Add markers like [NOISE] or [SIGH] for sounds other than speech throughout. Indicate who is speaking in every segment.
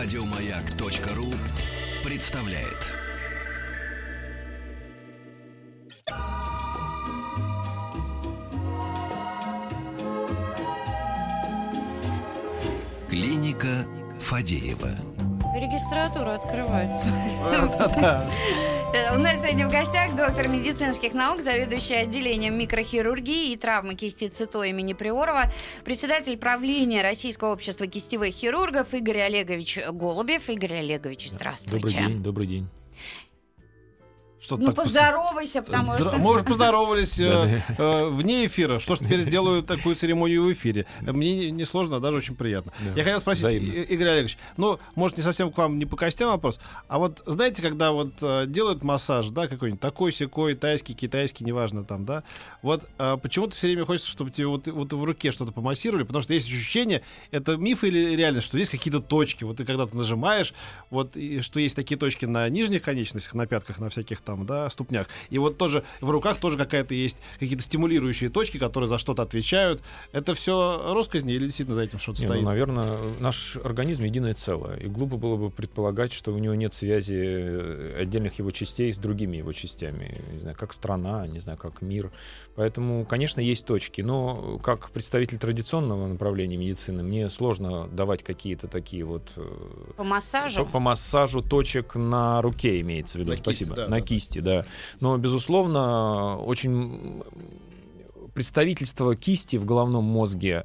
Speaker 1: Радиомаяк.ру представляет. Клиника Фадеева.
Speaker 2: Регистратура открывается.
Speaker 3: Да-да. [LAUGHS]
Speaker 2: Э, У нас сегодня в гостях доктор медицинских наук, заведующий отделением микрохирургии и травмы кисти ЦИТО имени Приорова, председатель правления Российского общества кистевых хирургов Игорь Олегович Голубев. Игорь Олегович, здравствуйте.
Speaker 4: Добрый день, добрый день.
Speaker 3: Что
Speaker 2: Ну, поздоровайся, потому
Speaker 3: Здра-
Speaker 2: что...
Speaker 3: Мы уже поздоровались э, [LAUGHS] э, вне эфира. Что ж теперь сделаю такую церемонию в эфире? Мне не- сложно, а даже очень приятно.
Speaker 4: Да.
Speaker 3: Я хотел спросить,
Speaker 4: Взаимно.
Speaker 3: И- Игорь Олегович, ну, может, не совсем к вам, не по костям вопрос, а вот знаете, когда вот э, делают массаж, да, какой-нибудь такой, секой, тайский, китайский, неважно там, да, вот э, почему-то все время хочется, чтобы тебе вот, вот в руке что-то помассировали, потому что есть ощущение, это миф или реальность, что есть какие-то точки, вот ты когда ты нажимаешь, вот, и что есть такие точки на нижних конечностях, на пятках, на всяких там, да, ступнях, и вот тоже в руках тоже какая-то есть какие-то стимулирующие точки, которые за что-то отвечают. Это все росказни или действительно за этим что-то
Speaker 4: Не, ну,
Speaker 3: стоит?
Speaker 4: наверное, наш организм единое целое. И глупо было бы предполагать, что у него нет связи э, отдельных его частей с другими его частями. Не знаю, как страна, не знаю, как мир. Поэтому, конечно, есть точки. Но как представитель традиционного направления медицины, мне сложно давать какие-то такие вот... э,
Speaker 2: По массажу?
Speaker 4: По, по массажу точек на руке имеется в виду.
Speaker 3: На кисти,
Speaker 4: Спасибо.
Speaker 3: да,
Speaker 4: на
Speaker 3: да,
Speaker 4: кисти, да. Но, безусловно, очень представительство кисти в головном мозге,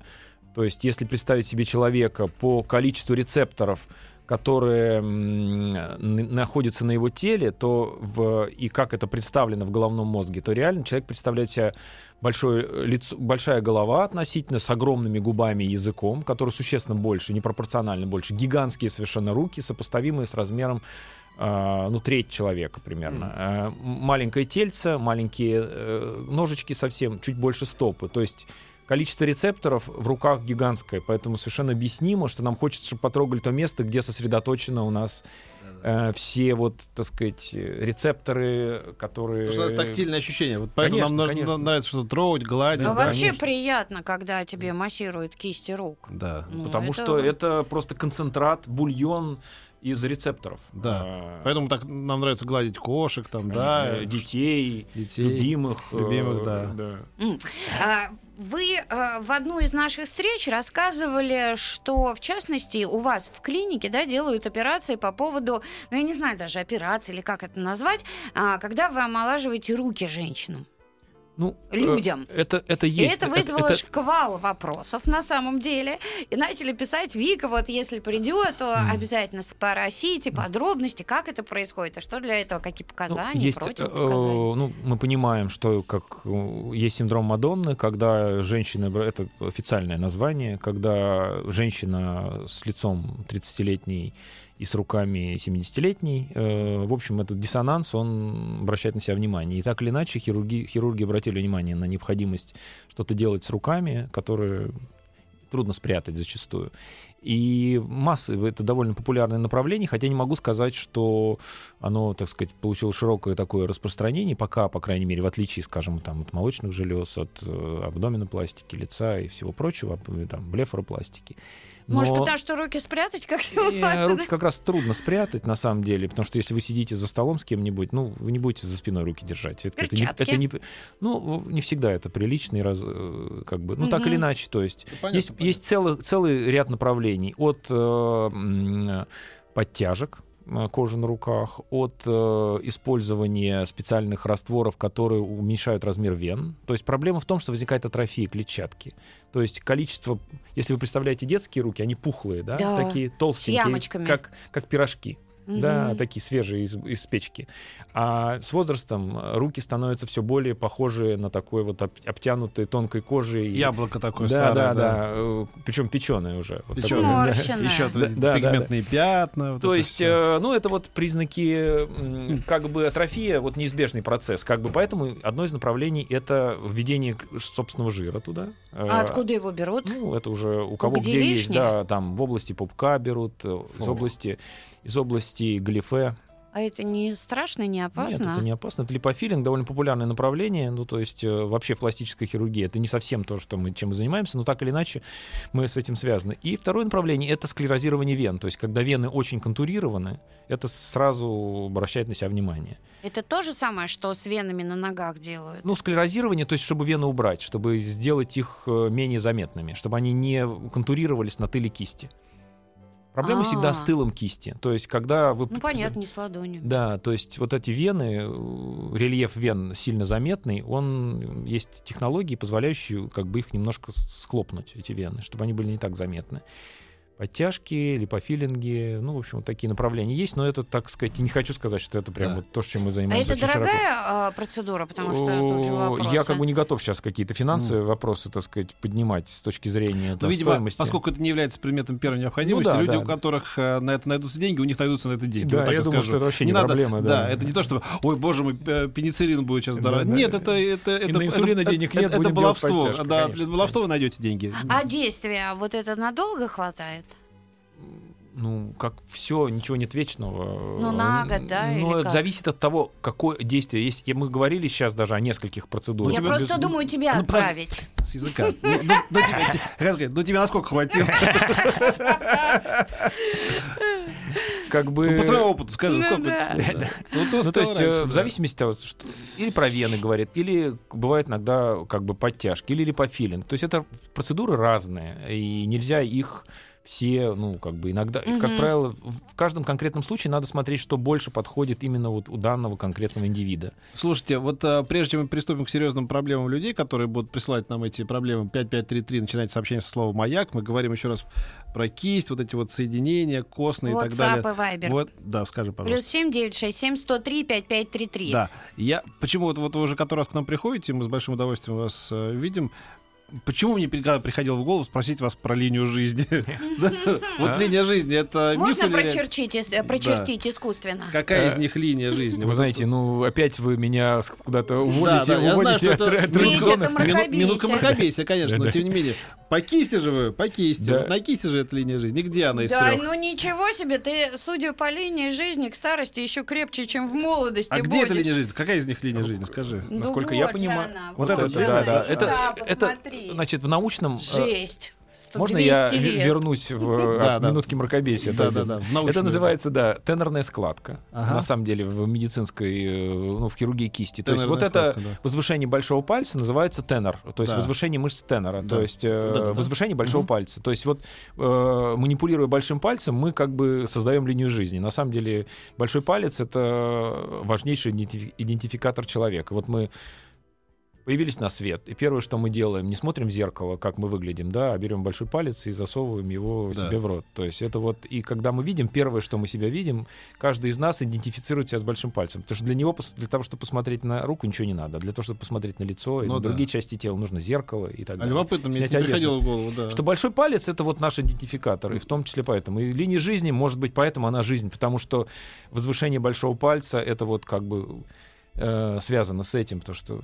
Speaker 4: то есть если представить себе человека по количеству рецепторов, которые находятся на его теле, то в, и как это представлено в головном мозге, то реально человек представляет себя большое лицо, большая голова относительно с огромными губами и языком, который существенно больше, непропорционально больше, гигантские совершенно руки, сопоставимые с размером ну, треть человека примерно. А, м- маленькое тельце, маленькие э, ножички совсем, чуть больше стопы. То есть количество рецепторов в руках гигантское, поэтому совершенно объяснимо, что нам хочется, чтобы потрогали то место, где сосредоточено у нас э, все вот, так сказать, рецепторы, которые...
Speaker 3: Потому что это тактильное ощущение. Вот поэтому
Speaker 4: Конечно,
Speaker 3: нам на-
Speaker 4: конечно.
Speaker 3: нравится что-то трогать, гладить.
Speaker 2: А
Speaker 4: да,
Speaker 2: вообще
Speaker 4: конечно.
Speaker 2: приятно, когда тебе массируют кисти рук.
Speaker 3: Да.
Speaker 2: Ну,
Speaker 4: Потому что это просто концентрат, бульон из рецепторов.
Speaker 3: Да.
Speaker 4: А,
Speaker 3: Поэтому так нам нравится гладить кошек, там, да,
Speaker 4: э, детей,
Speaker 3: детей.
Speaker 4: любимых. э,
Speaker 3: Любимых, да.
Speaker 2: М. А, Вы э, в одну из наших встреч рассказывали, что, в частности, у вас в клинике да, делают операции по поводу, ну, я не знаю даже, операции или как это назвать, а, когда вы омолаживаете руки женщинам,
Speaker 4: Ну, э,
Speaker 2: людям.
Speaker 4: Это, это
Speaker 2: И
Speaker 4: есть.
Speaker 2: это вызвало
Speaker 4: это-
Speaker 2: шквал вопросов на самом деле. И начали писать, Вика, вот если придет, то
Speaker 4: Мгм.
Speaker 2: обязательно спросите подробности, как это происходит, и что для этого, какие
Speaker 4: Ну,
Speaker 2: показания,
Speaker 4: есть, э,
Speaker 2: противопоказания.
Speaker 4: ну, мы понимаем, что как э, есть синдром Мадонны, когда женщина, это официальное название, когда женщина с лицом 30-летней и с руками 70-летней, э, в общем, этот диссонанс, он обращает на себя внимание. И так или иначе, хирурги, хирурги обратили внимание на необходимость что-то делать с руками, которые трудно спрятать зачастую. И массы, это довольно популярное направление, хотя не могу сказать, что оно, так сказать, получило широкое такое распространение, пока, по крайней мере, в отличие, скажем, там, от молочных желез, от э, абдоминопластики, лица и всего прочего, там, блефаропластики.
Speaker 2: Может,
Speaker 4: Но-
Speaker 2: потому что руки спрятать как-то важно?
Speaker 4: руки как раз трудно спрятать, на самом деле, потому что если вы сидите за столом с кем-нибудь, ну, вы не будете за спиной руки держать. Это, это не, это не- ну, не всегда это приличный раз, э, как бы, ну, так
Speaker 2: Мгм.
Speaker 4: или иначе, то есть
Speaker 3: Понятно,
Speaker 4: есть,
Speaker 3: понятно.
Speaker 4: есть целый, целый ряд направлений от э, подтяжек э, кожи на руках, от э, использования специальных растворов, которые уменьшают размер вен. То есть проблема в том, что возникает атрофия клетчатки. То есть количество, если вы представляете детские руки, они пухлые, да,
Speaker 2: Да,
Speaker 4: такие толстенькие, как, как пирожки. Да,
Speaker 2: Мгм.
Speaker 4: такие свежие из, из печки. А с возрастом э, руки становятся все более похожие на такой вот об- обтянутой тонкой кожей.
Speaker 3: Яблоко такое
Speaker 4: да,
Speaker 3: старое.
Speaker 4: да, да, Причем печеное уже. Вот да.
Speaker 2: Морщиное.
Speaker 3: Еще
Speaker 4: Да, да,
Speaker 3: пигментные пятна. вот
Speaker 4: То есть, э, ну, это вот признаки, как бы, атрофия, вот неизбежный процесс. Как бы, поэтому одно из направлений — это введение собственного жира туда.
Speaker 2: А
Speaker 4: Э,
Speaker 2: откуда его берут?
Speaker 4: Ну, это уже у кого
Speaker 2: где
Speaker 4: где есть, да, там в области пупка берут, э, из
Speaker 3: О.
Speaker 4: области, из области глифе,
Speaker 2: А это не страшно, не опасно?
Speaker 4: Нет, это не опасно. Это липофилинг, довольно популярное направление. Ну, то есть э, вообще пластическая хирургия. Это не совсем то, что мы, чем мы занимаемся, но так или иначе мы с этим связаны. И второе направление — это склерозирование вен. То есть когда вены очень контурированы, это сразу обращает на себя внимание.
Speaker 2: Это то же самое, что с венами на ногах делают?
Speaker 4: Ну, склерозирование, то есть чтобы вены убрать, чтобы сделать их э, менее заметными, чтобы они не контурировались на тыле кисти. Проблема всегда с тылом кисти. То есть, когда вы...
Speaker 2: Ну, понятно, не с ладонью.
Speaker 4: Да, то есть вот эти вены, э, рельеф вен сильно заметный, он есть технологии, позволяющие как бы их немножко схлопнуть, эти вены, чтобы они были не так заметны. Подтяжки, липофилинги, ну, в общем, вот такие направления есть, но это, так сказать, не хочу сказать, что это прям
Speaker 3: Да.
Speaker 4: вот то, чем мы
Speaker 2: А
Speaker 4: занимаемся.
Speaker 2: это
Speaker 4: очень широко.
Speaker 2: дорогая а, процедура, потому что тут же вопросы.
Speaker 4: Я как бы не готов сейчас какие-то финансовые вопросы, так сказать, поднимать с точки зрения
Speaker 3: Ну,
Speaker 4: там,
Speaker 3: видимо,
Speaker 4: стоимости.
Speaker 3: поскольку это не является предметом первой необходимости,
Speaker 4: Ну да,
Speaker 3: люди,
Speaker 4: да.
Speaker 3: у которых э, на это найдутся деньги, у них найдутся на это деньги.
Speaker 4: Да,
Speaker 3: Вот так
Speaker 4: я
Speaker 3: и
Speaker 4: думаю,
Speaker 3: скажу.
Speaker 4: что это вообще не
Speaker 3: надо,
Speaker 4: проблема,
Speaker 3: Да.
Speaker 4: да.
Speaker 3: это не то, что, ой, боже мой, пенициллин будет сейчас дорого.
Speaker 4: да,
Speaker 3: Нет,
Speaker 4: да.
Speaker 3: это, это, это,
Speaker 4: на инсулина
Speaker 3: это,
Speaker 4: денег
Speaker 3: это,
Speaker 4: нет,
Speaker 3: это
Speaker 4: будем делать
Speaker 3: баловство. да,
Speaker 4: конечно,
Speaker 3: для баловства вы найдете деньги.
Speaker 2: А действия вот это надолго хватает?
Speaker 4: Ну, как все, ничего нет вечного.
Speaker 2: Ну, на год, да,
Speaker 4: Ну,
Speaker 2: или
Speaker 4: это
Speaker 2: как?
Speaker 4: зависит от того, какое действие есть. И мы говорили сейчас даже о нескольких процедурах.
Speaker 2: Я
Speaker 3: тебя
Speaker 2: просто
Speaker 3: без-
Speaker 2: думаю тебя
Speaker 3: ну,
Speaker 2: отправить.
Speaker 3: С языка. Ну, ну, ну, тебе, те- как сказать, ну, тебе насколько хватило?
Speaker 4: Как бы...
Speaker 3: Ну, по своему опыту скажи,
Speaker 2: Ну,
Speaker 3: сколько?
Speaker 2: да.
Speaker 3: Да. Ну, ты
Speaker 4: Ну, то есть, э,
Speaker 3: раньше,
Speaker 4: в
Speaker 3: да.
Speaker 4: зависимости от того, что или про вены говорит, или бывает иногда как бы подтяжки, или липофилинг. То есть это процедуры разные, и нельзя их все, ну, как бы иногда,
Speaker 2: Мгм.
Speaker 4: как правило, в каждом конкретном случае надо смотреть, что больше подходит именно вот у данного конкретного индивида.
Speaker 3: Слушайте, вот а, прежде чем мы приступим к серьезным проблемам людей, которые будут присылать нам эти проблемы, 5533, начинайте сообщение со слова «маяк», мы говорим еще раз про кисть, вот эти вот соединения костные и так далее.
Speaker 2: WhatsApp и Viber.
Speaker 3: Вот, да, скажи, пожалуйста.
Speaker 2: Плюс семь девять шесть семь сто три пять пять три три.
Speaker 3: Да. Я, почему вот, вот вы уже который раз к нам приходите, мы с большим удовольствием вас э, видим. Почему мне приходило в голову спросить вас про линию жизни? [LAUGHS] Вот
Speaker 4: А?
Speaker 3: линия жизни, это
Speaker 2: Можно прочертить, э, прочертить искусственно?
Speaker 3: Какая из
Speaker 4: Э,
Speaker 3: них линия жизни?
Speaker 4: Вы знаете, ну, опять вы меня куда-то
Speaker 3: Да,
Speaker 4: уводите,
Speaker 3: да, я знаю,
Speaker 4: уводите
Speaker 3: что
Speaker 4: от.
Speaker 3: Минутка мракобесия, конечно, но тем не менее. По кисти же вы, по кисти. На кисти же эта линия жизни. Где она из
Speaker 2: Да, ну ничего себе, ты, судя по линии жизни, к старости еще крепче, чем в молодости
Speaker 3: А где эта линия жизни? Какая из них линия жизни? Скажи.
Speaker 2: Ну
Speaker 4: Насколько я понимаю.
Speaker 3: Вот это, да,
Speaker 4: да. Это-
Speaker 2: Да,
Speaker 4: это,
Speaker 2: посмотри.
Speaker 4: Значит, в научном... э,
Speaker 2: Жесть.
Speaker 4: Можно я
Speaker 2: 200
Speaker 4: ве-
Speaker 2: лет.
Speaker 4: вернусь в
Speaker 3: Да, да.
Speaker 4: минутки мракобесия?
Speaker 3: Да, да, да.
Speaker 4: Это называется, да, тенорная складка.
Speaker 3: Ага.
Speaker 4: На самом деле в медицинской, э, ну, в хирургии кисти. То есть вот это
Speaker 3: да.
Speaker 4: возвышение большого пальца называется тенор, то есть
Speaker 3: Да.
Speaker 4: возвышение мышц тенора,
Speaker 3: Да.
Speaker 4: то есть э, возвышение большого пальца. То есть вот э, манипулируя большим пальцем, мы как бы создаем линию жизни. На самом деле большой палец это важнейший идентифи- идентификатор человека. Вот мы появились на свет, и первое, что мы делаем, не смотрим в зеркало, как мы выглядим, да, а берем большой палец и засовываем его
Speaker 3: Да.
Speaker 4: себе в рот. То есть это вот, и когда мы видим, первое, что мы себя видим, каждый из нас идентифицирует себя с большим пальцем. Потому что для него, для того, чтобы посмотреть на руку, ничего не надо. Для того, чтобы посмотреть на лицо и
Speaker 3: Ну
Speaker 4: на
Speaker 3: да.
Speaker 4: другие части тела, нужно зеркало и так
Speaker 3: А
Speaker 4: далее.
Speaker 3: любопытно, мне это приходило в голову, да.
Speaker 4: Что большой палец это вот наш идентификатор, и в том числе поэтому. И линия жизни, может быть, поэтому она жизнь, потому что возвышение большого пальца это вот как бы э, связано с этим, потому что э,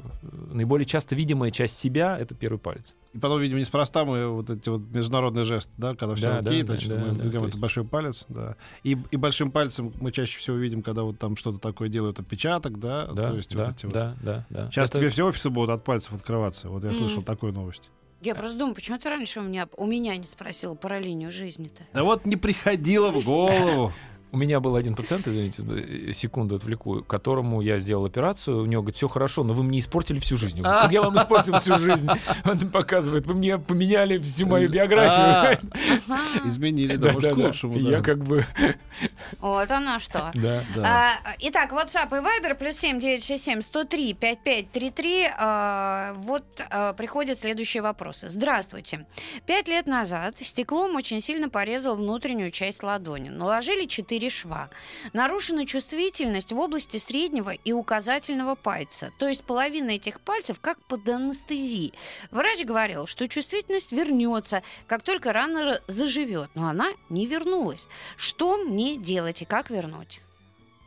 Speaker 4: наиболее часто видимая часть себя это первый палец.
Speaker 3: И потом, видимо, неспроста мы вот эти вот международные жесты, да, когда все
Speaker 4: Да,
Speaker 3: окей,
Speaker 4: да,
Speaker 3: значит,
Speaker 4: да,
Speaker 3: мы
Speaker 4: да,
Speaker 3: двигаем
Speaker 4: то
Speaker 3: этот
Speaker 4: есть-
Speaker 3: большой палец, да. И, и большим пальцем мы чаще всего видим, когда вот там что-то такое делают отпечаток, да,
Speaker 4: Да,
Speaker 3: то есть
Speaker 4: да,
Speaker 3: вот эти вот.
Speaker 4: да, да, да.
Speaker 3: Сейчас
Speaker 4: Это-
Speaker 3: тебе все офисы будут от пальцев открываться. Вот я
Speaker 2: Мгм.
Speaker 3: слышал такую новость.
Speaker 2: Я просто думаю, почему ты раньше у меня, у меня не спросила про линию жизни-то?
Speaker 3: Да вот не приходило в голову.
Speaker 4: У меня был один пациент, извините, э, секунду отвлеку, которому я сделал операцию. У него говорит, все хорошо, но вы мне испортили всю жизнь. Я говорю, как я вам испортил всю жизнь? Он показывает, вы мне поменяли всю мою
Speaker 3: А,
Speaker 4: биографию.
Speaker 2: Ага.
Speaker 3: Изменили, да, может, к лучшему.
Speaker 4: Я как бы... [LAUGHS]
Speaker 2: Вот оно что. [LAUGHS]
Speaker 4: Да.
Speaker 3: Да.
Speaker 2: А, итак, WhatsApp и Viber плюс семь девять шесть семь сто три пять пять три три. А, Вот а, приходят следующие вопросы. Здравствуйте. Пять лет назад стеклом очень сильно порезал внутреннюю часть ладони. Наложили четыре шва. Нарушена чувствительность в области среднего и указательного пальца. То есть половина этих пальцев как под анестезией. Врач говорил, что чувствительность вернется, как только рана заживет. Но она не вернулась. Что мне делать и как вернуть?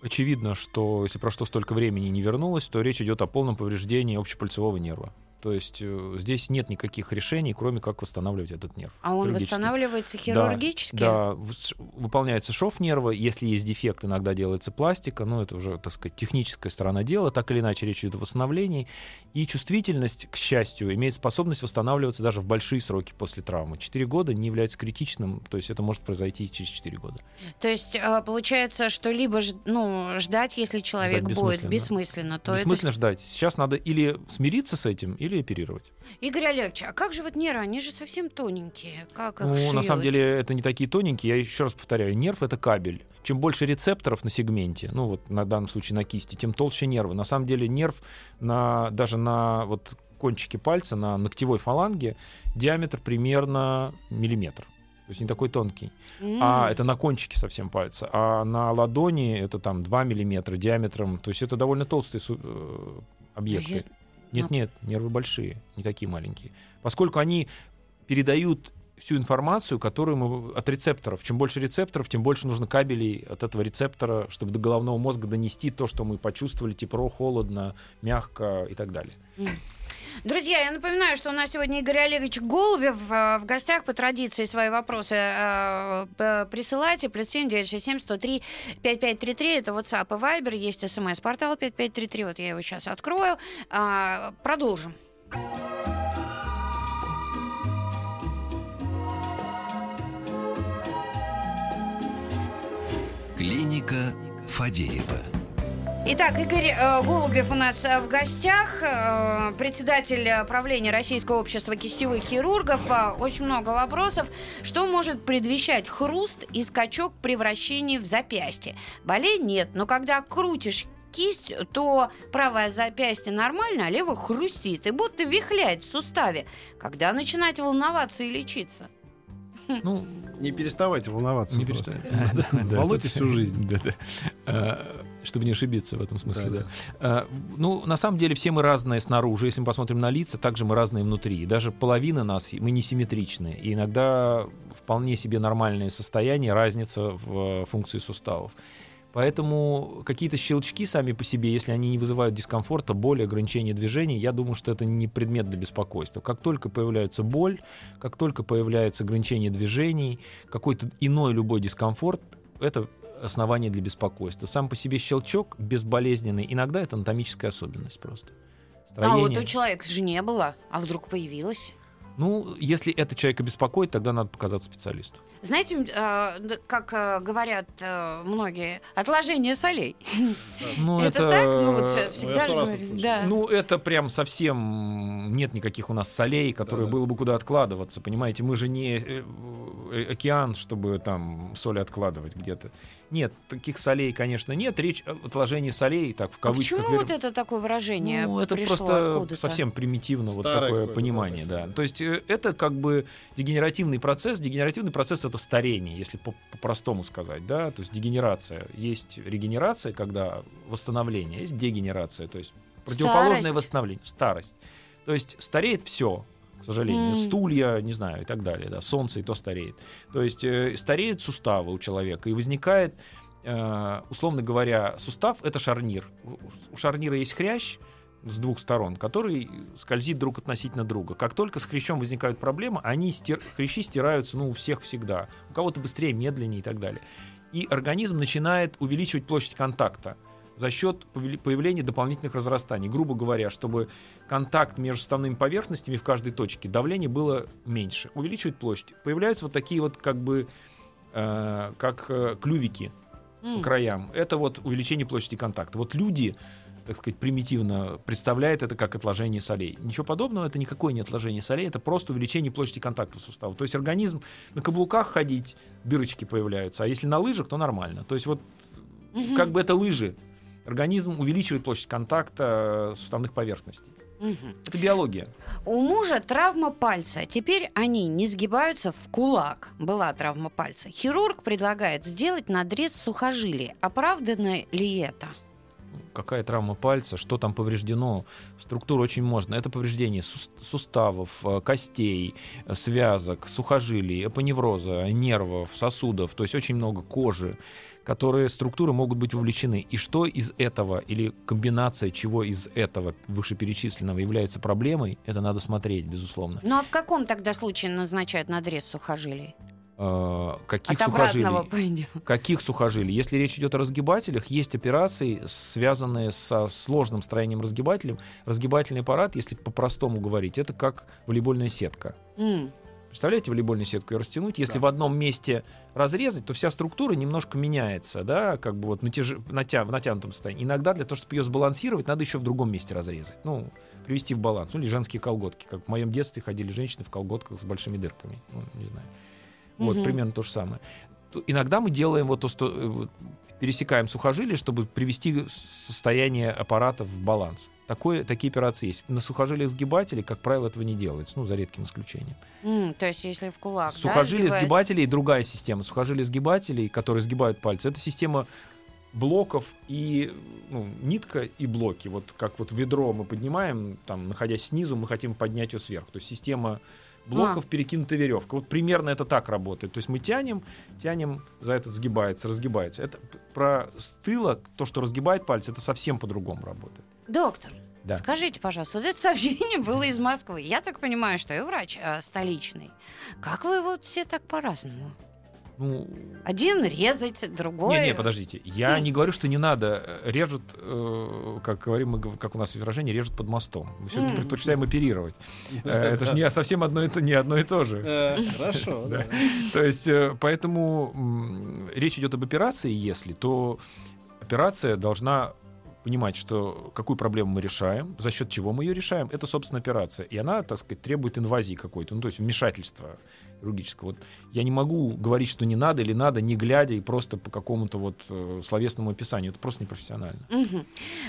Speaker 4: Очевидно, что если прошло столько времени и не вернулось, то речь идет о полном повреждении общепальцевого нерва. То есть э, здесь нет никаких решений, кроме как восстанавливать этот нерв.
Speaker 2: А он восстанавливается
Speaker 4: Да,
Speaker 2: хирургически?
Speaker 4: Да, ш- выполняется шов нерва, если есть дефект, иногда делается пластика, но это уже, так сказать, техническая сторона дела, так или иначе речь идет о восстановлении. И чувствительность, к счастью, имеет способность восстанавливаться даже в большие сроки после травмы. Четыре года не является критичным, то есть это может произойти и через четыре года.
Speaker 2: То есть э, получается, что либо ну, ждать, если человек
Speaker 4: Ждать
Speaker 2: будет
Speaker 4: бессмысленно.
Speaker 2: бессмысленно, то
Speaker 4: Бессмысленно
Speaker 2: это...
Speaker 4: ждать. Сейчас надо или смириться с этим, или оперировать.
Speaker 2: Игорь Олегович, а как же вот нервы? Они же совсем тоненькие. Как их
Speaker 4: Ну, на
Speaker 2: шьют?
Speaker 4: самом деле, это не такие тоненькие. Я еще раз повторяю, нерв — это кабель. Чем больше рецепторов на сегменте, ну вот на данном случае на кисти, тем толще нервы. На самом деле нерв на, даже на вот кончике пальца, на ногтевой фаланге, диаметр примерно миллиметр. То есть не такой тонкий. А
Speaker 2: М.
Speaker 4: это на кончике совсем пальца. А на ладони это там 2 миллиметра диаметром. То есть это довольно толстые э, объекты.
Speaker 2: Я-
Speaker 4: Нет, нет, нервы большие, не такие маленькие. Поскольку они передают всю информацию, которую мы от рецепторов. Чем больше рецепторов, тем больше нужно кабелей от этого рецептора, чтобы до головного мозга донести то, что мы почувствовали, тепло, холодно, мягко и так далее.
Speaker 2: Друзья, я напоминаю, что у нас сегодня Игорь Олегович Голубев э, в гостях по традиции свои вопросы э, присылайте. Плюс семь девять шесть семь сто три пять пять три три. Это WhatsApp и Viber. Есть смс-портал 5533. Вот я его сейчас открою. А, продолжим.
Speaker 1: Клиника Фадеева.
Speaker 2: Итак, Игорь э, Голубев у нас э, в гостях, э, председатель правления Российского общества кистевых хирургов. Э, Очень много вопросов. Что может предвещать хруст и скачок при вращении в запястье? Болей нет, но когда крутишь кисть, то правое запястье нормально, а левое хрустит и будто вихляет в суставе. Когда начинать волноваться и лечиться?
Speaker 4: Ну,
Speaker 3: Не переставайте волноваться.
Speaker 4: не. [LAUGHS] Да,
Speaker 3: Волнуйтесь всю жизнь.
Speaker 4: Чтобы не ошибиться в этом смысле,
Speaker 3: Да,
Speaker 4: да. А, Ну, на самом деле, все мы разные снаружи. Если мы посмотрим на лица, также мы разные внутри. И даже половина нас, мы несимметричны. И иногда вполне себе нормальное состояние, разница в э, функции суставов. Поэтому какие-то щелчки сами по себе, если они не вызывают дискомфорта, боли, ограничения движений, я думаю, что это не предмет для беспокойства. Как только появляется боль, как только появляется ограничение движений, какой-то иной любой дискомфорт, это основание для беспокойства. Сам по себе щелчок безболезненный, иногда это анатомическая особенность просто.
Speaker 2: А вот
Speaker 4: Строение.
Speaker 2: у человека же не было, а вдруг появилось?
Speaker 4: Ну, если это человека беспокоит, тогда надо показаться специалисту.
Speaker 2: Знаете, э, д- как э, говорят э, многие, отложение солей.
Speaker 4: Ну,
Speaker 2: это, так? Ну, вот
Speaker 3: я
Speaker 2: всегда
Speaker 3: сто
Speaker 2: же
Speaker 3: это
Speaker 2: да.
Speaker 4: Ну, это прям совсем нет никаких у нас солей, которые
Speaker 3: Да-да.
Speaker 4: было бы куда откладываться. Понимаете, мы же не э, э, океан, чтобы там соли откладывать где-то. Нет, таких солей, конечно, нет. Речь о отложении солей, так, в
Speaker 2: А
Speaker 4: кавычках.
Speaker 2: почему
Speaker 4: говорю.
Speaker 2: вот это такое выражение
Speaker 4: Ну, это
Speaker 2: пришло
Speaker 4: просто
Speaker 2: откуда-то?
Speaker 4: совсем примитивно вот
Speaker 3: Старое
Speaker 4: такое
Speaker 3: какое-то,
Speaker 4: понимание,
Speaker 3: да,
Speaker 4: да. То есть э, это как бы дегенеративный процесс. Дегенеративный процесс это старение, если по- по-простому сказать, да. То есть дегенерация. Есть регенерация, когда восстановление, есть дегенерация, то есть противоположное
Speaker 2: Старость.
Speaker 4: восстановление, старость. То есть стареет все, к сожалению,
Speaker 2: М.
Speaker 4: стулья, не знаю, и так далее, да, солнце и то стареет. То есть э, стареют суставы у человека и возникает э, условно говоря, сустав это шарнир. У шарнира есть хрящ с двух сторон, который скользит друг относительно друга. Как только с хрящом возникают проблемы, они стир- хрящи стираются ну, у всех всегда. У кого-то быстрее, медленнее и так далее. И организм начинает увеличивать площадь контакта за счет появления дополнительных разрастаний. Грубо говоря, чтобы контакт между суставными поверхностями в каждой точке давление было меньше. Увеличивает площадь. Появляются вот такие вот как бы э, как э, клювики
Speaker 2: М.
Speaker 4: по краям. Это вот увеличение площади контакта. Вот люди, так сказать, примитивно представляют это как отложение солей. Ничего подобного, это никакое не отложение солей, это просто увеличение площади контакта сустава. То есть организм на каблуках ходить, дырочки появляются, а если на лыжах, то нормально. То есть вот
Speaker 2: Мгм.
Speaker 4: как бы это лыжи. Организм увеличивает площадь контакта э, суставных поверхностей.
Speaker 2: Мгм.
Speaker 4: Это биология.
Speaker 2: У мужа травма пальца. Теперь они не сгибаются в кулак. Была травма пальца. Хирург предлагает сделать надрез сухожилия. Оправдано ли это?
Speaker 4: Какая травма пальца, что там повреждено, структура очень можно. Это повреждение сус- суставов, э, костей, э, связок, сухожилий, эпоневроза, нервов, сосудов, то есть очень много кожи. которые структуры могут быть вовлечены. И что из этого или комбинация чего из этого вышеперечисленного является проблемой, это надо смотреть, безусловно.
Speaker 2: Ну а в каком тогда случае назначают надрез сухожилий?
Speaker 4: Э, каких
Speaker 2: От
Speaker 4: сухожилий?
Speaker 2: пойдем.
Speaker 4: Каких сухожилий? Если речь идет о разгибателях, есть операции, связанные со сложным строением разгибателем. Разгибательный аппарат, если по-простому говорить, это как волейбольная сетка.
Speaker 2: М.
Speaker 4: Представляете волейбольную сетку и растянуть? Если
Speaker 3: Да.
Speaker 4: в одном месте разрезать, то вся структура немножко меняется, да, как бы вот натяж... натя... в натянутом состоянии. Иногда для того, чтобы ее сбалансировать, надо еще в другом месте разрезать. Ну, привести в баланс. Ну, или женские колготки. Как в моем детстве ходили женщины в колготках с большими дырками. Ну, не знаю. Вот, примерно то же самое. Иногда мы делаем вот то, что э, пересекаем сухожилие, чтобы привести состояние аппарата в баланс. Такое, такие операции есть. На сухожилиях сгибателей, как правило, этого не делается, ну, за редким исключением.
Speaker 2: М, То есть если в кулак, да,
Speaker 4: Сухожилия
Speaker 2: сгибает?
Speaker 4: сгибателей другая система. Сухожилия сгибателей, которые сгибают пальцы, это система блоков и ну, нитка и блоки. Вот как вот ведро мы поднимаем, там, находясь снизу, мы хотим поднять ее сверху. То есть система блоков, перекинутая веревка. Вот примерно это так работает. То есть мы тянем, тянем, за этот сгибается, разгибается. Это про с тыла, то, что разгибает пальцы, это совсем по-другому работает.
Speaker 2: Доктор,
Speaker 4: Да.
Speaker 2: скажите, пожалуйста, вот это сообщение [LAUGHS] было из Москвы. Я так понимаю, что и врач а, столичный. Как вы вот все так по-разному?
Speaker 4: Ну,
Speaker 2: Один резать, другой...
Speaker 4: Не, не, подождите. Я
Speaker 2: Ну.
Speaker 4: не говорю, что не надо. Э, Режут, э, как говорим, мы, как у нас есть выражение, режут под мостом. Мы все-таки предпочитаем оперировать. [LAUGHS] Э, Это же не совсем одно и то, не одно и то же.
Speaker 3: Э, Хорошо. [LAUGHS]
Speaker 4: То есть, поэтому речь идет об операции, если, то операция должна понимать, что какую проблему мы решаем, за счет чего мы ее решаем, это, собственно, операция. И она, так сказать, требует инвазии какой-то, ну, то есть вмешательства хирургического. Вот я не могу говорить, что не надо или надо, не глядя и просто по какому-то вот э, словесному описанию. Это просто непрофессионально.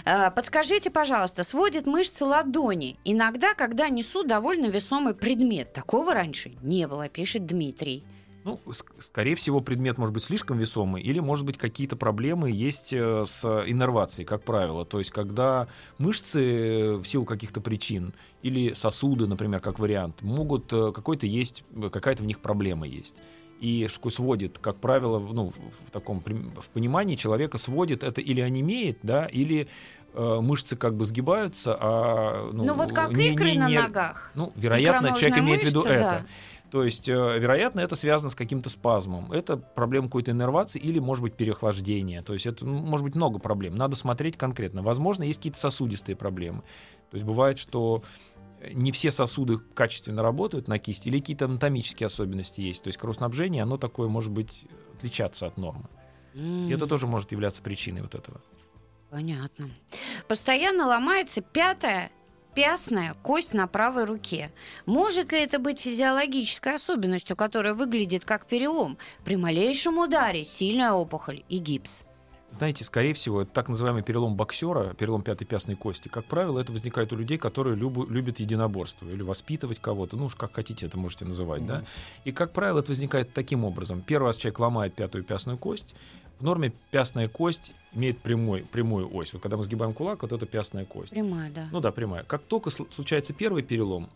Speaker 2: А, Подскажите, пожалуйста, сводит мышцы ладони иногда, когда несу довольно весомый предмет. Такого раньше не было, пишет Дмитрий.
Speaker 4: Ну, ск- скорее всего, предмет может быть слишком весомый, или, может быть, какие-то проблемы есть э, с иннервацией, как правило. То есть, когда мышцы в силу каких-то причин, или сосуды, например, как вариант, могут э, какой-то есть, э, какая-то в них проблема есть. И что сводит, как правило, в- ну, в таком в понимании человека сводит это или онемеет, да, или э, мышцы как бы сгибаются, а ну,
Speaker 2: Ну, вот как
Speaker 4: не-
Speaker 2: икры
Speaker 4: не-
Speaker 2: на
Speaker 4: не-
Speaker 2: ногах.
Speaker 4: Ну, вероятно, человек имеет в виду
Speaker 2: мышца,
Speaker 4: это. То есть, э, вероятно, это связано с каким-то спазмом. Это проблема какой-то иннервации или, может быть, переохлаждения. То есть, это может быть много проблем. Надо смотреть конкретно. Возможно, есть какие-то сосудистые проблемы. То есть, бывает, что не все сосуды качественно работают на кисти, или какие-то анатомические особенности есть. То есть, кровоснабжение, оно такое может быть отличаться от нормы. И это тоже может являться причиной вот этого.
Speaker 2: Понятно. Постоянно ломается пятая пястная кость на правой руке. Может ли это быть физиологической особенностью, которая выглядит как перелом? При малейшем ударе сильная опухоль и гипс.
Speaker 4: Знаете, скорее всего, это так называемый перелом боксера, перелом пятой пястной кости. Как правило, это возникает у людей, которые любу- любят единоборство или воспитывать кого-то. Ну уж как хотите, это можете называть, да. И, как правило, это возникает таким образом. Первый раз человек ломает пятую пястную кость. В норме пястная кость имеет прямой, прямую ось. Вот когда мы сгибаем кулак, вот это пястная кость.
Speaker 2: Прямая, да.
Speaker 4: Ну да, прямая. Как только сл- случается первый перелом,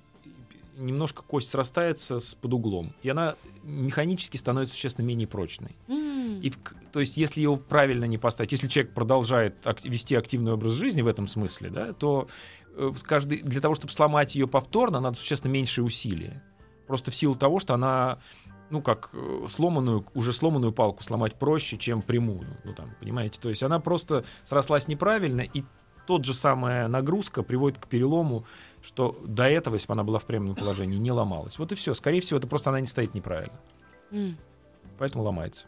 Speaker 4: немножко кость срастается с под углом, и она механически становится существенно менее прочной.
Speaker 2: М.
Speaker 4: И, то есть, если его правильно не поставить, если человек продолжает ак- вести активный образ жизни в этом смысле, да, то э, каждый, для того, чтобы сломать ее повторно, надо существенно меньшее усилие. Просто в силу того, что она, ну, как э, сломанную, уже сломанную палку сломать проще, чем прямую. Ну, там, понимаете? То есть она просто срослась неправильно, и тот же самая нагрузка приводит к перелому, что до этого, если бы она была в прямом положении, не ломалась. Вот и все. Скорее всего, это просто она не стоит неправильно.
Speaker 2: М.
Speaker 4: Поэтому ломается.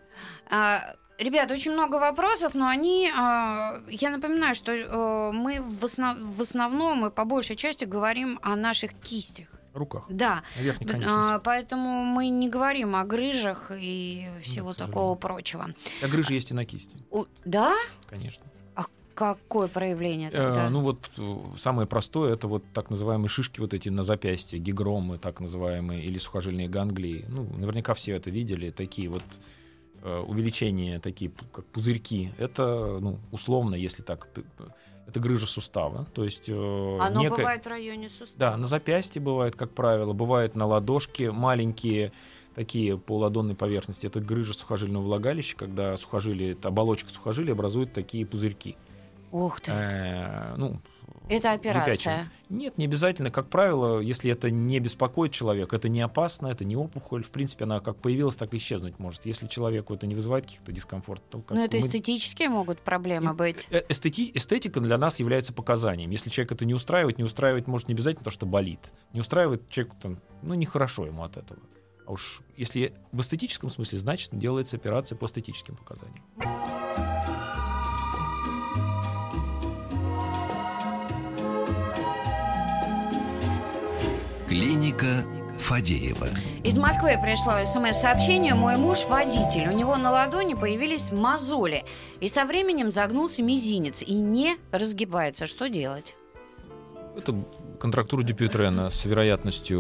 Speaker 2: А, Ребят, очень много вопросов, но они, а, я напоминаю, что э, мы в, основ- в основном и по большей части говорим о наших кистях.
Speaker 4: Руках.
Speaker 2: Да, а, поэтому мы не говорим о грыжах и всего
Speaker 4: сожалению.
Speaker 2: такого прочего.
Speaker 4: А грыжи есть и на кисти,
Speaker 2: У- да?
Speaker 4: конечно.
Speaker 2: Какое проявление
Speaker 4: Э,
Speaker 2: тогда?
Speaker 4: ну вот э, самое простое это вот так называемые шишки вот эти на запястье, гигромы так называемые или сухожильные ганглии. Ну наверняка все это видели. Такие вот э, увеличения, такие как пузырьки. Это ну условно, если так, это грыжа сустава. То есть э,
Speaker 2: Оно
Speaker 4: некое-
Speaker 2: бывает в районе сустава.
Speaker 4: Да, на запястье бывает, как правило, бывает на ладошке маленькие такие полуладонные поверхности. Это грыжа сухожильного влагалища, когда сухожилие, оболочка сухожилия образует такие пузырьки.
Speaker 2: Ух ты.
Speaker 4: Э, ну,
Speaker 2: Это операция.
Speaker 4: Нет, не обязательно. Как правило, если это не беспокоит человека, это не опасно, это не опухоль. В принципе, она как появилась, так и исчезнуть может. Если человеку это не вызывает каких-то дискомфортов, то как
Speaker 2: Но Ну, это
Speaker 4: мы-
Speaker 2: эстетические могут проблемы
Speaker 4: И-
Speaker 2: быть.
Speaker 4: э, эстети- эстетика для нас является показанием. Если человек это не устраивает, не устраивает, может, не обязательно то, что болит. Не устраивает человеку, там, ну, нехорошо ему от этого. А уж если в эстетическом смысле, значит, делается операция по эстетическим показаниям.
Speaker 1: Клиника Фадеева.
Speaker 2: Из Москвы пришло смс-сообщение. Мой муж водитель. У него на ладони появились мозоли. И со временем загнулся мизинец. И не разгибается. Что делать?
Speaker 4: Это контрактура Дюпютрена с вероятностью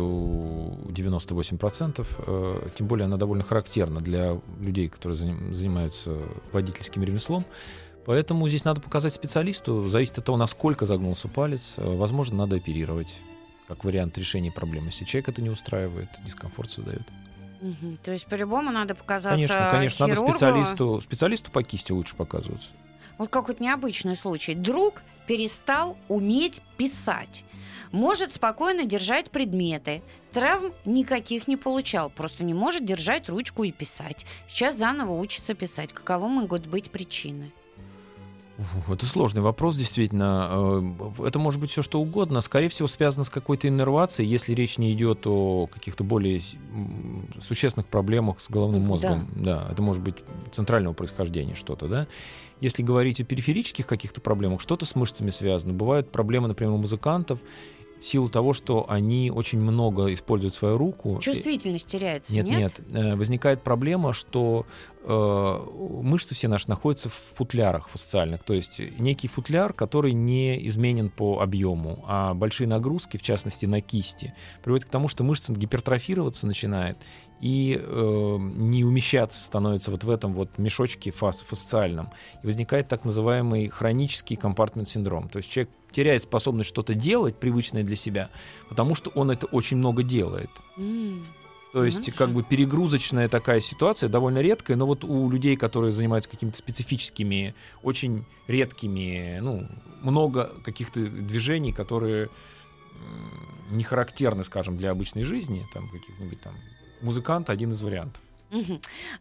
Speaker 4: 98%. э, Тем более она довольно характерна для людей, которые заним- занимаются водительским ремеслом. Поэтому здесь надо показать специалисту. Зависит от того, насколько загнулся палец. Э, Возможно, надо оперировать как вариант решения проблемы. Если человек это не устраивает, дискомфорт создает.
Speaker 2: Мгм. То есть по-любому надо показаться
Speaker 4: Конечно, конечно, надо
Speaker 2: хирургу.
Speaker 4: специалисту, специалисту по кисти лучше показываться.
Speaker 2: Вот какой-то необычный случай. Друг перестал уметь писать. Может спокойно держать предметы. Травм никаких не получал. Просто не может держать ручку и писать. Сейчас заново учится писать. Каково могут быть причины?
Speaker 4: Это сложный вопрос, действительно. Э, Это может быть все что угодно. Скорее всего, связано с какой-то иннервацией, если речь не идет о каких-то более существенных проблемах с головным
Speaker 2: Да.
Speaker 4: мозгом. Да. это может быть центрального происхождения что-то, да. Если говорить о периферических каких-то проблемах, что-то с мышцами связано. Бывают проблемы, например, у музыкантов в силу того, что они очень много используют свою руку.
Speaker 2: Чувствительность теряется,
Speaker 4: Нет,
Speaker 2: нет?
Speaker 4: нет. Э, Возникает проблема, что мышцы все наши находятся в футлярах фасциальных. То есть некий футляр, который не изменен по объему, а большие нагрузки, в частности на кисти, приводят к тому, что мышца гипертрофироваться начинает и э, не умещаться становится вот в этом вот мешочке фас, фасциальном. И возникает так называемый хронический компартмент синдром. То есть человек теряет способность что-то делать, привычное для себя, потому что он это очень много делает.
Speaker 2: М.
Speaker 4: То есть,
Speaker 2: Надо
Speaker 4: как бы перегрузочная такая ситуация, довольно редкая, но вот у людей, которые занимаются какими-то специфическими, очень редкими, ну, много каких-то движений, которые не характерны, скажем, для обычной жизни, там, каких-нибудь там, музыкант один из вариантов.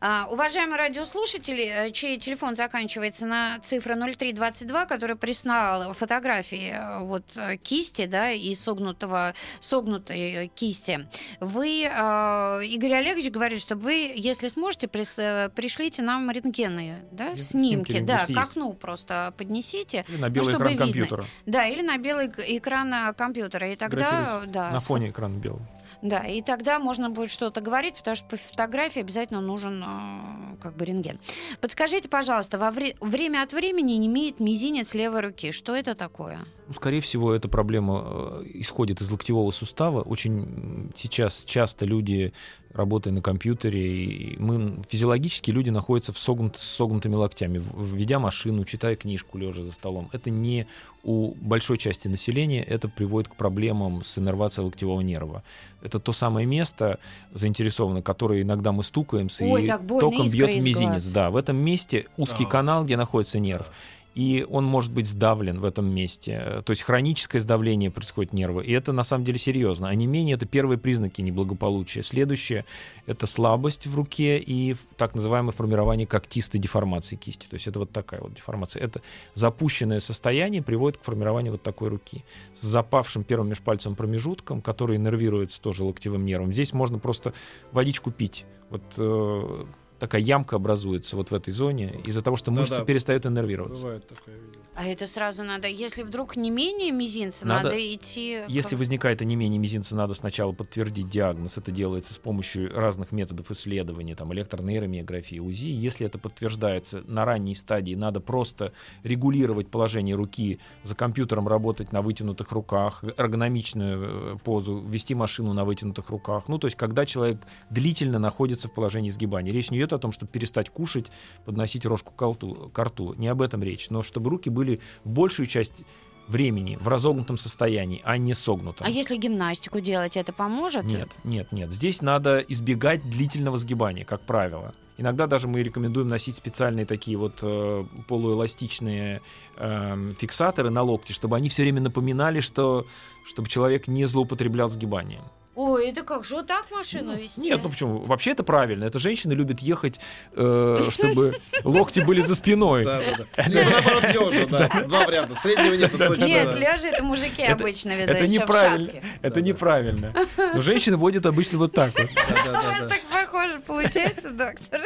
Speaker 2: А, уважаемые радиослушатели, э, чей телефон заканчивается на цифра 0322, который прислал фотографии э, вот э, кисти, да, и согнутого, согнутой кисти, вы, э, Игорь Олегович говорит, чтобы вы, если сможете, прис- пришлите нам рентгены, да,
Speaker 4: Снимки
Speaker 2: снимки, да, к
Speaker 4: есть.
Speaker 2: окну просто поднесите,
Speaker 4: Или на белый
Speaker 2: чтобы
Speaker 4: экран
Speaker 2: видно.
Speaker 4: компьютера.
Speaker 2: да, или на белый экран компьютера, и тогда, да,
Speaker 4: на фоне экрана белого.
Speaker 2: Да, и тогда можно будет что-то говорить, потому что по фотографии обязательно нужен э, как бы рентген. Подскажите, пожалуйста, во вре- время от времени не имеет мизинец левой руки. Что это такое?
Speaker 4: Ну, скорее всего, эта проблема э, исходит из локтевого сустава. Очень сейчас часто люди, работая на компьютере, и мы физиологически люди находятся в согнут, с согнутыми локтями, ведя машину, читая книжку, лежа за столом. Это не у большой части населения, это приводит к проблемам с иннервацией локтевого нерва. Это то самое место заинтересованное, которое иногда мы стукаемся
Speaker 2: Ой,
Speaker 4: и током бьет мизинец.
Speaker 2: глаз.
Speaker 4: Да, в этом месте узкий
Speaker 3: Да.
Speaker 4: канал, где находится нерв и он может быть сдавлен в этом месте. То есть хроническое сдавление происходит нерва, и это на самом деле серьезно. А не менее это первые признаки неблагополучия. Следующее — это слабость в руке и так называемое формирование когтистой деформации кисти. То есть это вот такая вот деформация. Это запущенное состояние приводит к формированию вот такой руки с запавшим первым межпальцевым промежутком, который иннервируется тоже локтевым нервом. Здесь можно просто водичку пить. Вот э, такая ямка образуется вот в этой зоне из-за того, что мышца
Speaker 3: Да-да.
Speaker 4: перестает иннервироваться.
Speaker 3: Бывает такое.
Speaker 2: А это сразу надо, если вдруг не менее мизинца,
Speaker 4: Надо-
Speaker 2: надо, идти...
Speaker 4: Если возникает онемение мизинца, надо сначала подтвердить диагноз. Это делается с помощью разных методов исследования, там, электронейромиографии, УЗИ. Если это подтверждается на ранней стадии, надо просто регулировать положение руки, за компьютером работать на вытянутых руках, эргономичную э, позу, вести машину на вытянутых руках. Ну, то есть, когда человек длительно находится в положении сгибания. Речь не идет о том, чтобы перестать кушать, подносить рожку к рту. Не об этом речь. Но чтобы руки были в большую часть времени в разогнутом состоянии, а не согнутом.
Speaker 2: А если гимнастику делать, это поможет?
Speaker 4: Нет, нет, нет. Здесь надо избегать длительного сгибания, как правило. Иногда даже мы рекомендуем носить специальные такие вот э, полуэластичные э, фиксаторы на локте, чтобы они все время напоминали, что чтобы человек не злоупотреблял сгибанием.
Speaker 2: Ой, это как же вот так машину вести?
Speaker 4: Нет, ну почему? Вообще это правильно. Это женщины любят ехать, э, чтобы локти были за спиной.
Speaker 3: Да, да, да. [LAUGHS] Либо наоборот лежа, [LAUGHS] да. Два варианта. Среднего нет. точно,
Speaker 2: Нет, лежа это мужики обычно, видно,
Speaker 4: Это неправильно. Это неправильно. Но женщины водят обычно вот так вот.
Speaker 2: У вас [LAUGHS] так похоже получается, доктор.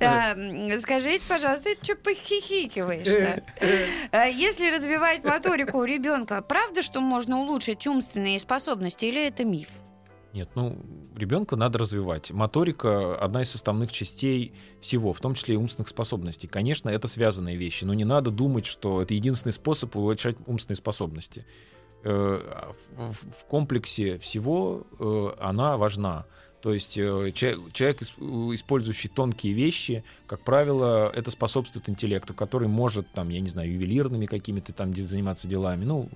Speaker 2: А, [LAUGHS] м, Скажите, пожалуйста, ты что похихикиваешь-то? А Если развивать моторику у ребенка, правда, что можно улучшить умственные способности или это миф?
Speaker 4: Нет, ну, ребенка надо развивать. Моторика — одна из составных частей всего, в том числе и умственных способностей. Конечно, это связанные вещи, но не надо думать, что это единственный способ улучшать умственные способности. Э, В комплексе всего э, она важна. То есть э, че- человек, ис- использующий тонкие вещи, как правило, это способствует интеллекту, который может, там, я не знаю, ювелирными какими-то там заниматься делами. Ну,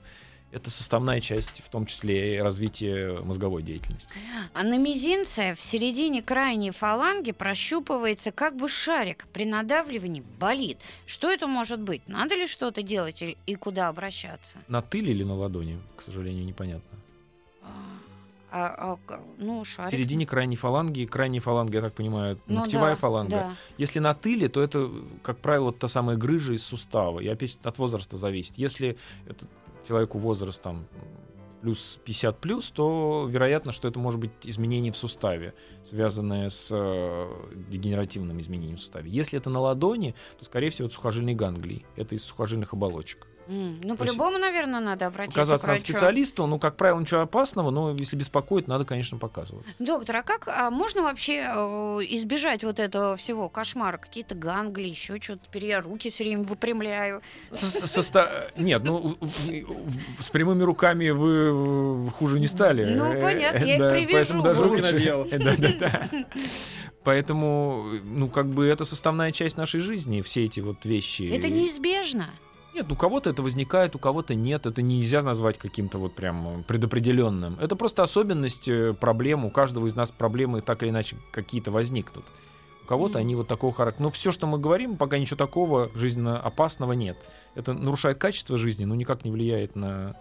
Speaker 4: это составная часть, в том числе и развития мозговой деятельности.
Speaker 2: А на мизинце в середине крайней фаланги прощупывается как бы шарик. При надавливании болит. Что это может быть? Надо ли что-то делать и куда обращаться?
Speaker 4: На тыле или на ладони, к сожалению, непонятно.
Speaker 2: А, а, ну,
Speaker 4: В
Speaker 2: шарик.
Speaker 4: середине крайней фаланги, крайняя фаланга, я так понимаю,
Speaker 2: Ну
Speaker 4: ногтевая
Speaker 2: да,
Speaker 4: фаланга.
Speaker 2: да.
Speaker 4: Если на тыле, то это, как правило, та самая грыжа из сустава. И опять от возраста зависит. Если это человеку возраст там плюс 50 плюс, то вероятно, что это может быть изменение в суставе, связанное с э, дегенеративным изменением в суставе. Если это на ладони, то, скорее всего, это сухожильный ганглий. Это из сухожильных оболочек.
Speaker 2: Ну, по-любому, наверное, надо обратиться
Speaker 4: Показаться
Speaker 2: к врачу.
Speaker 4: специалисту, ну, как правило, ничего опасного, но если беспокоит, надо, конечно, показываться.
Speaker 2: Доктор, а как а можно вообще э, избежать вот этого всего кошмара? Какие-то гангли, еще что-то. Теперь я руки все время выпрямляю.
Speaker 4: Нет, ну с прямыми руками вы хуже не стали.
Speaker 2: Ну,
Speaker 4: Э,
Speaker 2: понятно, я их привяжу.
Speaker 4: Поэтому даже
Speaker 3: Руки надел.
Speaker 4: Поэтому, ну, как бы это составная часть нашей жизни, все эти вот вещи.
Speaker 2: Это неизбежно.
Speaker 4: Нет, у кого-то это возникает, у кого-то нет. Это нельзя назвать каким-то вот прям предопределенным. Это просто особенность э, проблем. У каждого из нас проблемы так или иначе какие-то возникнут. У кого-то они вот такого характера. Но все, что мы говорим, пока ничего такого жизненно опасного нет. Это нарушает качество жизни, но никак не влияет на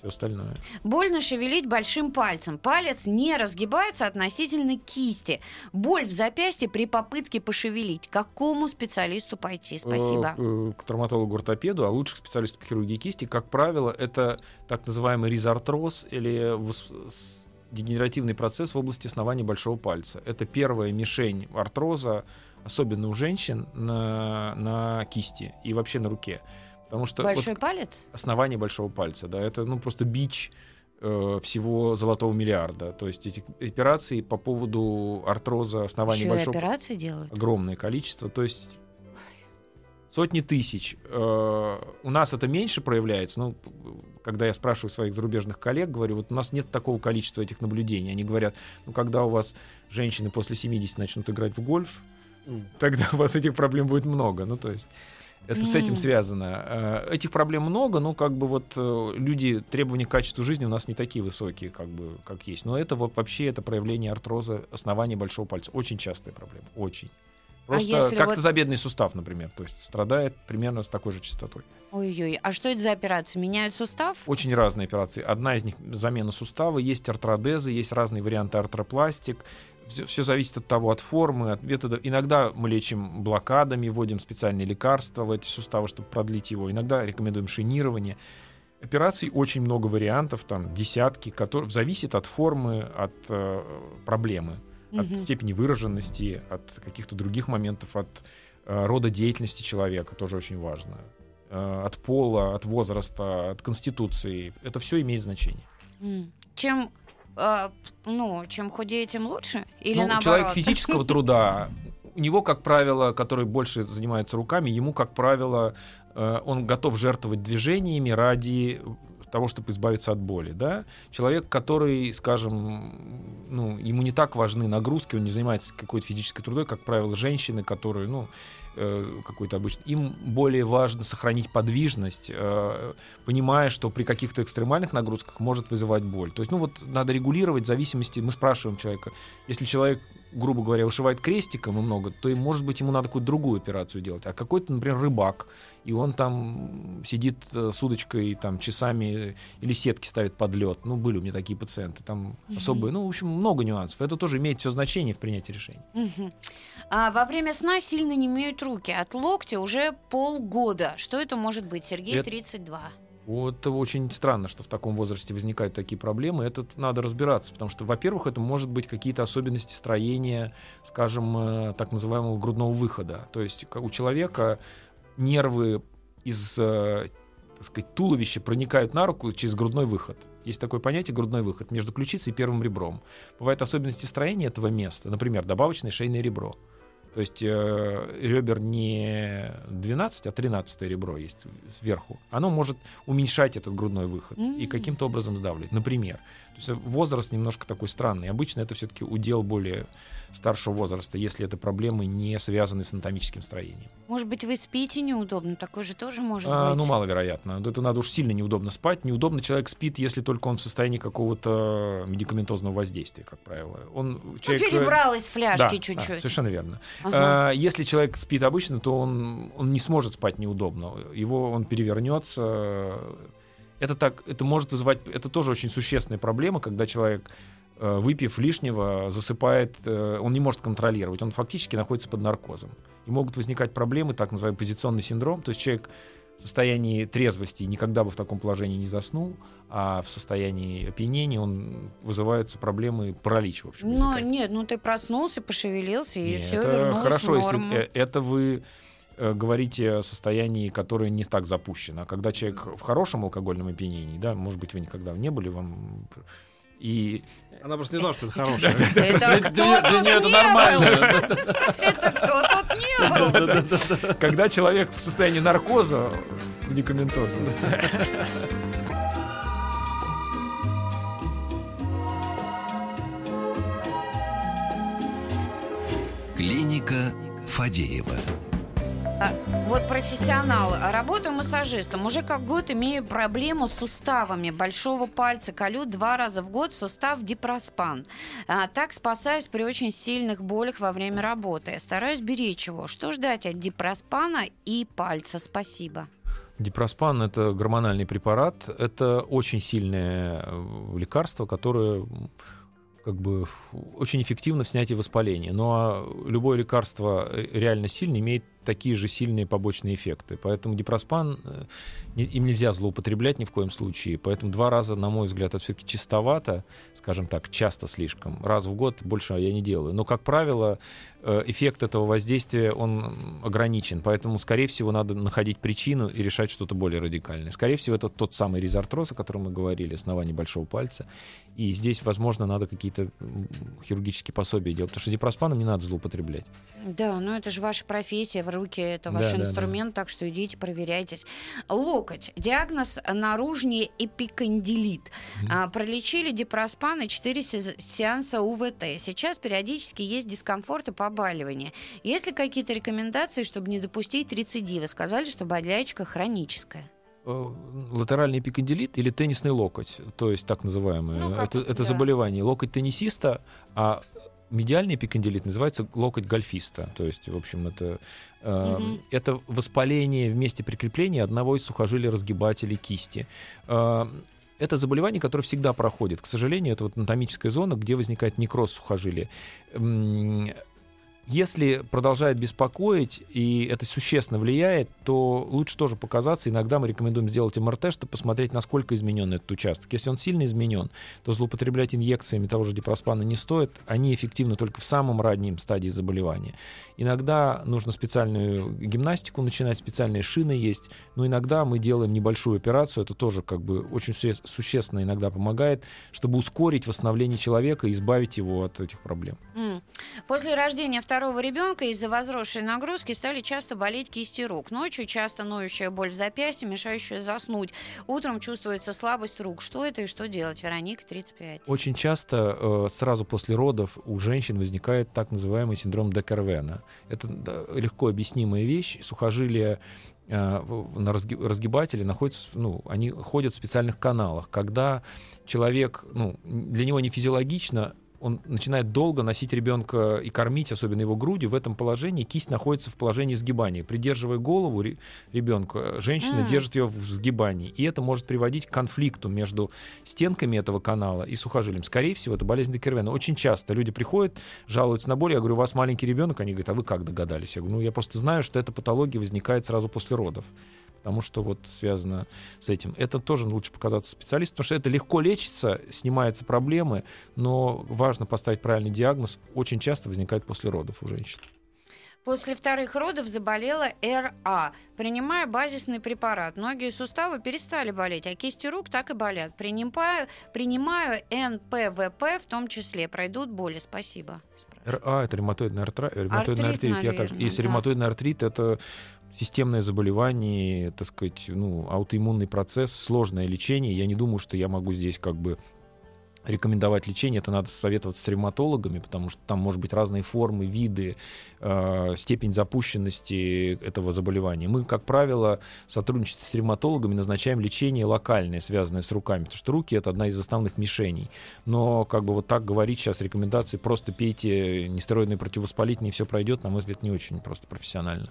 Speaker 4: все остальное.
Speaker 2: Больно шевелить большим пальцем. Палец не разгибается относительно кисти. Боль в запястье при попытке пошевелить. К какому специалисту пойти? Спасибо.
Speaker 4: Э, К, к травматологу-ортопеду, а лучше к специалисту по хирургии кисти. Как правило, это так называемый ризартроз или дегенеративный процесс в области основания большого пальца. Это первая мишень артроза, особенно у женщин, на, на кисти и вообще на руке. Потому что вот
Speaker 2: Большой палец?
Speaker 4: основание большого пальца, да, это ну просто бич э, всего золотого миллиарда. То есть эти операции по поводу артроза основания
Speaker 2: Еще
Speaker 4: большого
Speaker 2: операции делают?
Speaker 4: огромное количество, то есть сотни тысяч. Э, У нас это меньше проявляется. Ну, когда я спрашиваю своих зарубежных коллег, говорю, вот у нас нет такого количества этих наблюдений. Они говорят, ну, когда у вас женщины после 70 начнут играть в гольф, тогда у вас этих проблем будет много. Ну, то есть это с этим связано. Э, Этих проблем много, но как бы вот э, люди, требования к качеству жизни у нас не такие высокие, как бы, как есть. Но это вот вообще это проявление артроза основания большого пальца. Очень частая проблема. Очень. Просто
Speaker 2: А если
Speaker 4: как
Speaker 2: вот-
Speaker 4: тазобедренный сустав, например. То есть страдает примерно с такой же частотой.
Speaker 2: Ой-ой, а что это за операция? Меняют сустав?
Speaker 4: Очень разные операции. Одна из них замена сустава, есть артродезы, есть разные варианты артропластик. Все, зависит от того, от формы, от метода. Иногда мы лечим блокадами, вводим специальные лекарства в эти суставы, чтобы продлить его. Иногда рекомендуем шинирование. Операций очень много вариантов, там десятки, которые зависит от формы, от э, проблемы, от
Speaker 2: Мгм.
Speaker 4: степени выраженности, от каких-то других моментов, от э, рода деятельности человека, тоже очень важно. Э, от пола, от возраста, от конституции. Это все имеет значение.
Speaker 2: Чем, ну, чем худее, тем лучше? Или
Speaker 4: Ну,
Speaker 2: наоборот?
Speaker 4: человек физического [LAUGHS] труда, у него, как правило, который больше занимается руками, ему, как правило, э, он готов жертвовать движениями ради того, чтобы избавиться от боли. Да? Человек, который, скажем, ну, ему не так важны нагрузки, он не занимается какой-то физической трудой, как правило, женщины, которые, ну, какой-то обычный. Им более важно сохранить подвижность, э, понимая, что при каких-то экстремальных нагрузках может вызывать боль. То есть, ну вот надо регулировать в зависимости. Мы спрашиваем человека, если человек грубо говоря, вышивает крестиком и много, то, может быть, ему надо какую-то другую операцию делать. А какой-то, например, рыбак, и он там сидит э, с удочкой там часами или сетки ставит под лед. Ну, были у меня такие пациенты. Там mm-hmm. особые, ну, в общем, много нюансов. Это тоже имеет все значение в принятии решений.
Speaker 2: Mm-hmm. А во время сна сильно не имеют руки. От локтя уже полгода. Что это может быть? Сергей, это... 32.
Speaker 4: Вот очень странно, что в таком возрасте возникают такие проблемы. Это надо разбираться, потому что, во-первых, это может быть какие-то особенности строения, скажем, э, так называемого грудного выхода. То есть у человека нервы из э, так сказать, туловища проникают на руку через грудной выход. Есть такое понятие грудной выход между ключицей и первым ребром. Бывают особенности строения этого места, например, добавочное шейное ребро. То есть э, ребер не 12, а 13 ребро есть сверху. Оно может уменьшать этот грудной выход mm-hmm. и каким-то образом сдавливать. Например. То есть возраст немножко такой странный. Обычно это все-таки удел более старшего возраста, если это проблемы не связаны с анатомическим строением.
Speaker 2: Может быть, вы спите неудобно, такое же тоже может
Speaker 4: а,
Speaker 2: быть?
Speaker 4: Ну, маловероятно. Это надо уж сильно неудобно спать. Неудобно человек спит, если только он в состоянии какого-то медикаментозного воздействия, как правило. Он,
Speaker 2: ну, человек... Ну, перебралась фляжки
Speaker 4: да,
Speaker 2: чуть-чуть. Да,
Speaker 4: совершенно верно. Ага. А, если человек спит обычно, то он, он не сможет спать неудобно. Его он перевернется. Это так, это может вызывать, это тоже очень существенная проблема, когда человек Э, выпив лишнего, засыпает, э, он не может контролировать, он фактически находится под наркозом. И могут возникать проблемы, так называемый позиционный синдром, то есть человек в состоянии трезвости никогда бы в таком положении не заснул, а в состоянии опьянения он вызываются проблемы паралича, в общем.
Speaker 2: Ну, нет, ну ты проснулся, пошевелился, и нет, все вернулось
Speaker 4: хорошо,
Speaker 2: в норму.
Speaker 4: если это вы говорите о состоянии, которое не так запущено. А когда человек в хорошем алкогольном опьянении, да, может быть, вы никогда не были, вам и
Speaker 3: она просто не знала, что это хорошее. [LAUGHS]
Speaker 2: Это кто Для нее это нормально. Это кто тут не
Speaker 4: был? Когда человек в состоянии наркоза медикаментозного.
Speaker 1: Клиника Фадеева.
Speaker 2: А, вот профессионал. Работаю массажистом. Уже как год имею проблему с суставами большого пальца. Колю два раза в год сустав дипроспан. А, так спасаюсь при очень сильных болях во время работы. Стараюсь беречь его. Что ждать от дипроспана и пальца? Спасибо.
Speaker 4: Дипроспан – это гормональный препарат. Это очень сильное э, лекарство, которое как бы очень эффективно в снятии воспаления. Но ну, а любое лекарство э, реально сильно имеет такие же сильные побочные эффекты. Поэтому дипроспан, э, им нельзя злоупотреблять ни в коем случае. Поэтому два раза, на мой взгляд, это все-таки чистовато, скажем так, часто слишком. Раз в год больше я не делаю. Но, как правило, э, эффект этого воздействия, он ограничен. Поэтому, скорее всего, надо находить причину и решать что-то более радикальное. Скорее всего, это тот самый резартроз, о котором мы говорили, основание большого пальца. И здесь, возможно, надо какие-то хирургические пособия делать, потому что дипроспаном не надо злоупотреблять.
Speaker 2: Да, но это же ваша профессия, руки это ваш да, инструмент, да, да. так что идите, проверяйтесь. Локоть. Диагноз наружный эпикондилит. Mm-hmm. А, пролечили дипроспан и 4 сеанса УВТ. Сейчас периодически есть дискомфорт и побаливание. Есть ли какие-то рекомендации, чтобы не допустить рецидива? Сказали, что болячка хроническая
Speaker 4: э, латеральный эпикондилит или теннисный локоть, то есть так называемое. Ну, это, это да. заболевание. Локоть теннисиста, а медиальный эпикондилит называется локоть гольфиста. То есть, в общем, это, э, угу. это воспаление в месте прикрепления одного из сухожилий разгибателей кисти. Э, это заболевание, которое всегда проходит. К сожалению, это вот анатомическая зона, где возникает некроз сухожилия. Если продолжает беспокоить, и это существенно влияет, то лучше тоже показаться. Иногда мы рекомендуем сделать МРТ, чтобы посмотреть, насколько изменен этот участок. Если он сильно изменен, то злоупотреблять инъекциями того же дипроспана не стоит. Они эффективны только в самом раннем стадии заболевания. Иногда нужно специальную гимнастику начинать, специальные шины есть. Но иногда мы делаем небольшую операцию. Это тоже как бы очень существенно иногда помогает, чтобы ускорить восстановление человека и избавить его от этих проблем.
Speaker 2: После рождения второго ребенка из-за возросшей нагрузки стали часто болеть кисти рук. Ночью часто ноющая боль в запястье, мешающая заснуть. Утром чувствуется слабость рук. Что это и что делать? Вероника, 35.
Speaker 4: Очень часто э, сразу после родов у женщин возникает так называемый синдром Декервена. Это легко объяснимая вещь. Сухожилия э, на разгибателе находятся, ну, они ходят в специальных каналах. Когда человек, ну, для него не физиологично он начинает долго носить ребенка и кормить, особенно его грудью, в этом положении кисть находится в положении сгибания. Придерживая голову ребенка, женщина mm. держит ее в сгибании. И это может приводить к конфликту между стенками этого канала и сухожилием. Скорее всего, это болезнь Декервена. Очень часто люди приходят, жалуются на боль. Я говорю, у вас маленький ребенок. Они говорят, а вы как догадались? Я говорю, ну я просто знаю, что эта патология возникает сразу после родов потому что вот связано с этим. Это тоже лучше показаться специалисту, потому что это легко лечится, снимаются проблемы, но важно поставить правильный диагноз. Очень часто возникает после родов у женщин.
Speaker 2: После вторых родов заболела РА. Принимая базисный препарат, многие суставы перестали болеть, а кисти рук так и болят. Принимаю, принимаю НПВП в том числе. Пройдут боли. Спасибо.
Speaker 4: РА это ревматоидный, артра... ревматоидный артрит. артрит. Наверное, так... Если да. ревматоидный артрит это системное заболевание, так сказать, ну, аутоиммунный процесс, сложное лечение. Я не думаю, что я могу здесь как бы рекомендовать лечение, это надо советоваться с ревматологами, потому что там может быть разные формы, виды, э, степень запущенности этого заболевания. Мы, как правило, в сотрудничестве с ревматологами назначаем лечение локальное, связанное с руками, потому что руки — это одна из основных мишеней. Но как бы вот так говорить сейчас рекомендации, просто пейте нестероидные противовоспалительные, и все пройдет, на мой взгляд, не очень просто профессионально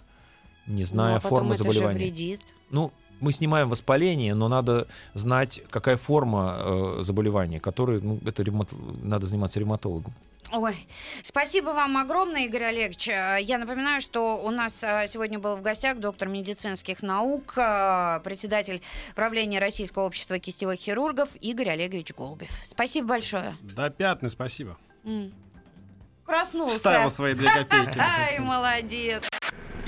Speaker 4: не зная ну, а формы это заболевания. Же
Speaker 2: вредит.
Speaker 4: Ну, мы снимаем воспаление, но надо знать, какая форма э, заболевания, которой, ну, это ревмат... надо заниматься ревматологом.
Speaker 2: Ой, спасибо вам огромное, Игорь Олегович. Я напоминаю, что у нас э, сегодня был в гостях доктор медицинских наук, э, председатель правления Российского общества кистевых хирургов Игорь Олегович Голубев. Спасибо большое.
Speaker 3: До пятны, спасибо. Mm.
Speaker 2: Проснулся.
Speaker 3: Вставил свои две копейки. [LAUGHS]
Speaker 2: Ай, молодец.